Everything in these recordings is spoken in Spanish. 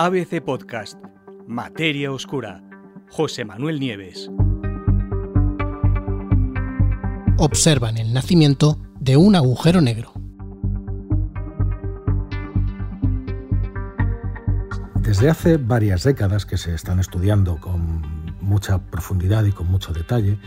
ABC Podcast, Materia Oscura, José Manuel Nieves. Observan el nacimiento de un agujero negro. Desde hace varias décadas que se están estudiando con mucha profundidad y con mucho detalle,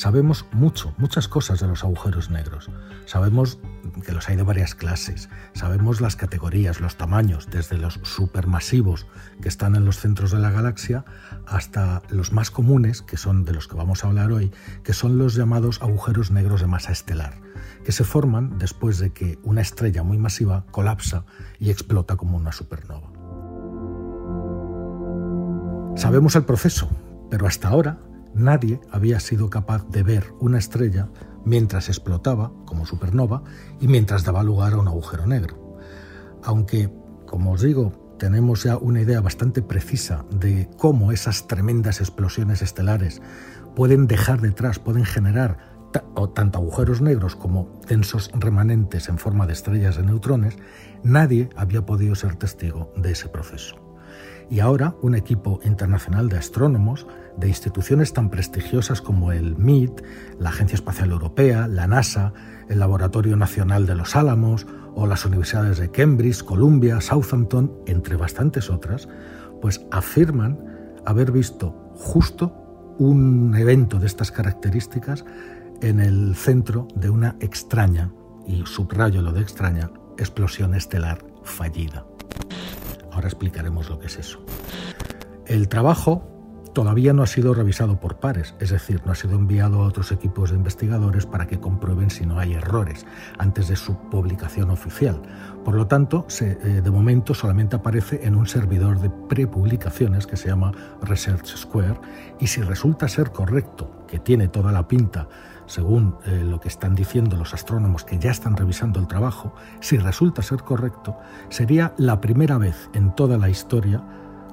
sabemos mucho, muchas cosas de los agujeros negros. Sabemos que los hay de varias clases, sabemos las categorías, los tamaños, desde los supermasivos que están en los centros de la galaxia hasta los más comunes, que son de los que vamos a hablar hoy, que son los llamados agujeros negros de masa estelar, que se forman después de que una estrella muy masiva colapsa y explota como una supernova. Sabemos el proceso, pero hasta ahora nadie había sido capaz de ver una estrella mientras explotaba como supernova y mientras daba lugar a un agujero negro. Aunque, como os digo, tenemos ya una idea bastante precisa de cómo esas tremendas explosiones estelares pueden dejar detrás, pueden generar tanto agujeros negros como densos remanentes en forma de estrellas de neutrones, nadie había podido ser testigo de ese proceso. Y ahora un equipo internacional de astrónomos de instituciones tan prestigiosas como el MIT, la Agencia Espacial Europea, la NASA, el Laboratorio Nacional de los Álamos o las universidades de Cambridge, Columbia, Southampton, entre bastantes otras, pues afirman haber visto justo un evento de estas características en el centro de una extraña, y subrayo lo de extraña, explosión estelar fallida. Ahora explicaremos lo que es eso. El trabajo todavía no ha sido revisado por pares, es decir, no ha sido enviado a otros equipos de investigadores para que comprueben si no hay errores antes de su publicación oficial. Por lo tanto, eh, de momento solamente aparece en un servidor de prepublicaciones que se llama Research Square y si resulta ser correcto, que tiene toda la pinta según eh, lo que están diciendo los astrónomos que ya están revisando el trabajo, si resulta ser correcto, sería la primera vez en toda la historia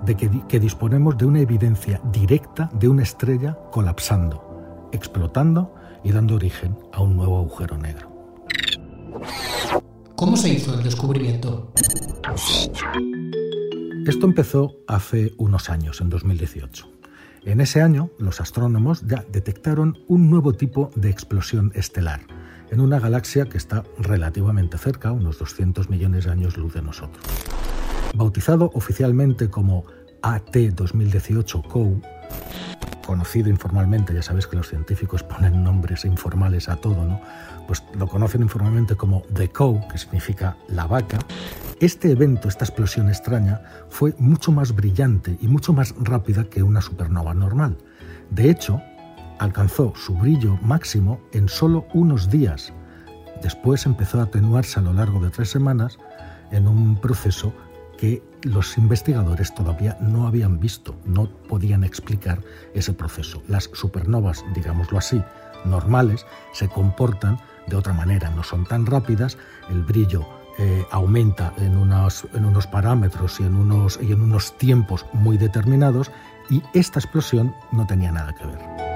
de que, disponemos de una evidencia directa de una estrella colapsando, explotando y dando origen a un nuevo agujero negro. ¿Cómo se hizo el descubrimiento? Esto empezó hace unos años, en 2018. En ese año, los astrónomos ya detectaron un nuevo tipo de explosión estelar en una galaxia que está relativamente cerca, unos 200 millones de años luz de nosotros. Bautizado oficialmente como AT 2018 COU, conocido informalmente, ya sabéis que los científicos ponen nombres informales a todo, ¿no? Pues lo conocen informalmente como The Cow, que significa la vaca, este evento, esta explosión extraña, fue mucho más brillante y mucho más rápida que una supernova normal. De hecho, alcanzó su brillo máximo en solo unos días. Después empezó a atenuarse a lo largo de tres semanas en un proceso que los investigadores todavía no habían visto, no podían explicar ese proceso. Las supernovas, digámoslo así, normales, se comportan de otra manera, no son tan rápidas, el brillo eh, aumenta en unos, en unos parámetros y en unos, y en unos tiempos muy determinados y esta explosión no tenía nada que ver.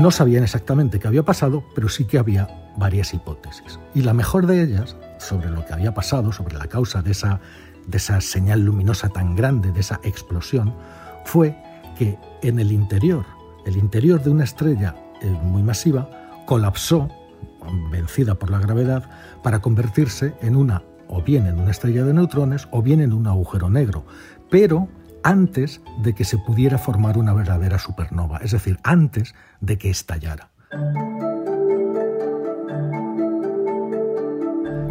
No sabían exactamente qué había pasado, pero sí que había varias hipótesis. Y la mejor de ellas, sobre lo que había pasado, sobre la causa de esa, de esa señal luminosa tan grande, de esa explosión, fue que en el interior, el interior de una estrella eh, muy masiva, colapsó, vencida por la gravedad, para convertirse en una, o bien en una estrella de neutrones, o bien en un agujero negro, pero antes de que se pudiera formar una verdadera supernova, es decir, antes de que estallara.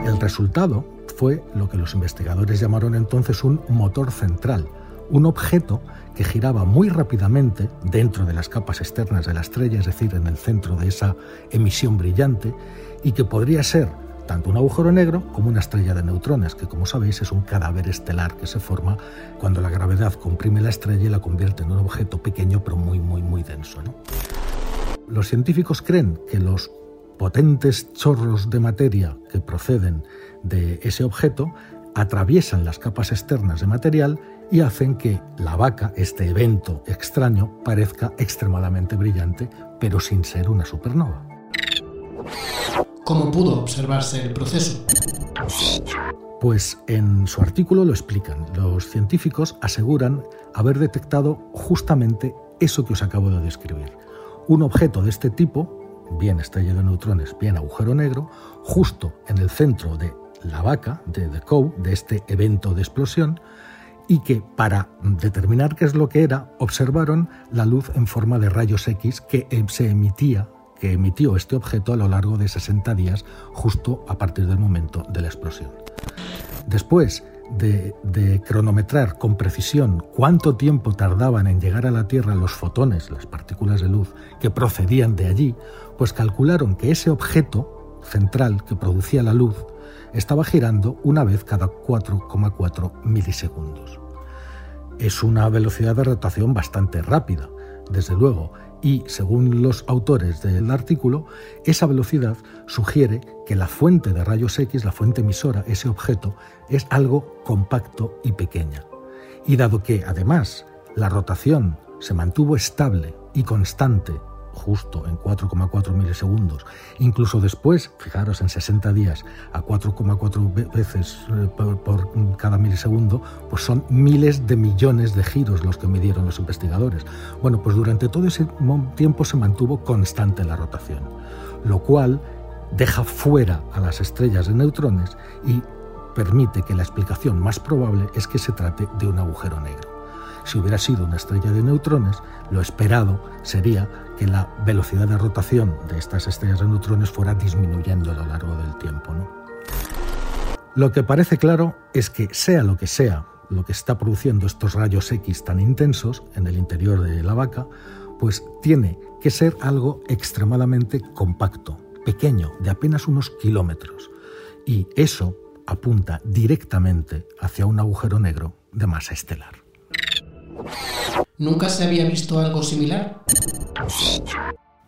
El resultado fue lo que los investigadores llamaron entonces un motor central, un objeto que giraba muy rápidamente dentro de las capas externas de la estrella, es decir, en el centro de esa emisión brillante, y que podría ser tanto un agujero negro como una estrella de neutrones, que como sabéis es un cadáver estelar que se forma cuando la gravedad comprime la estrella y la convierte en un objeto pequeño pero muy, muy, muy denso. Los científicos creen que los potentes chorros de materia que proceden de ese objeto atraviesan las capas externas de material y hacen que la vaca, este evento extraño, parezca extremadamente brillante, pero sin ser una supernova. ¿Cómo pudo observarse el proceso? Pues en su artículo lo explican. Los científicos aseguran haber detectado justamente eso que os acabo de describir. Un objeto de este tipo, bien estrella de neutrones, bien agujero negro, justo en el centro de la vaca, de The Cow, de este evento de explosión, y que para determinar qué es lo que era, observaron la luz en forma de rayos X que eh, se emitía que emitió este objeto a lo largo de 60 días, justo a partir del momento de la explosión. Después de, de, cronometrar con precisión cuánto tiempo tardaban en llegar a la Tierra los fotones, las partículas de luz que procedían de allí, pues calcularon que ese objeto central que producía la luz estaba girando una vez cada 4,4 milisegundos. Es una velocidad de rotación bastante rápida, desde luego, y según los autores del artículo, esa velocidad sugiere que la fuente de rayos X, la fuente emisora, ese objeto, es algo compacto y pequeña. Y dado que, además, la rotación se mantuvo estable y constante justo en 4,4 milisegundos. Incluso después, fijaros, en 60 días a 4,4 veces eh, por, cada milisegundo, pues son miles de millones de giros los que midieron los investigadores. Bueno, pues durante todo ese tiempo se mantuvo constante la rotación, lo cual deja fuera a las estrellas de neutrones y permite que la explicación más probable es que se trate de un agujero negro. Si hubiera sido una estrella de neutrones, lo esperado sería que la velocidad de rotación de estas estrellas de neutrones fuera disminuyendo a lo largo del tiempo. Lo que parece claro es que sea lo que sea lo que está produciendo estos rayos X tan intensos en el interior de la vaca, pues tiene que ser algo extremadamente compacto, pequeño, de apenas unos kilómetros. Y eso apunta directamente hacia un agujero negro de masa estelar. ¿Nunca se había visto algo similar?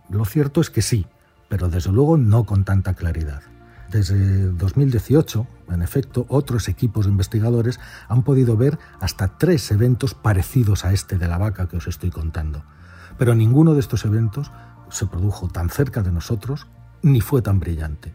Lo cierto es que sí, pero desde luego no con tanta claridad. Desde 2018, en efecto, otros equipos de investigadores han podido ver hasta tres eventos parecidos a este de la vaca que os estoy contando. Pero ninguno de estos eventos se produjo tan cerca de nosotros ni fue tan brillante,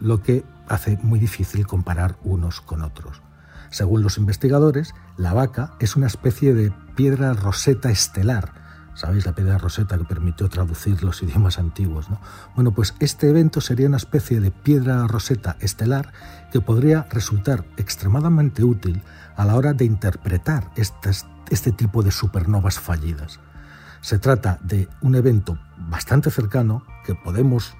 lo que hace muy difícil comparar unos con otros. Según los investigadores, la vaca es una especie de piedra roseta estelar. ¿Sabéis la piedra roseta que permitió traducir los idiomas antiguos? ¿no? Bueno, pues este evento sería una especie de piedra roseta estelar que podría resultar extremadamente útil a la hora de interpretar este tipo de supernovas fallidas. Se trata de un evento bastante cercano que podemos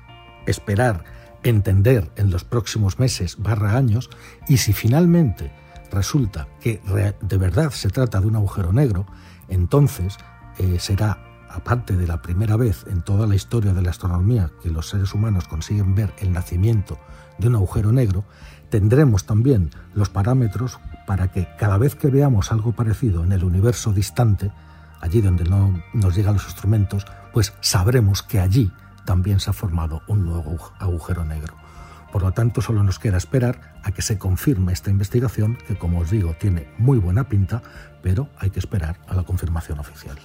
esperar entender en los próximos meses barra años y si finalmente resulta que de verdad se trata de un agujero negro, entonces eh, será, aparte de la primera vez en toda la historia de la astronomía que los seres humanos consiguen ver el nacimiento de un agujero negro, tendremos también los parámetros para que cada vez que veamos algo parecido en el universo distante, allí donde no nos llegan los instrumentos, pues sabremos que allí también se ha formado un nuevo agujero negro. Por lo tanto, solo nos queda esperar a que se confirme esta investigación, que como os digo tiene muy buena pinta, pero hay que esperar a la confirmación oficial.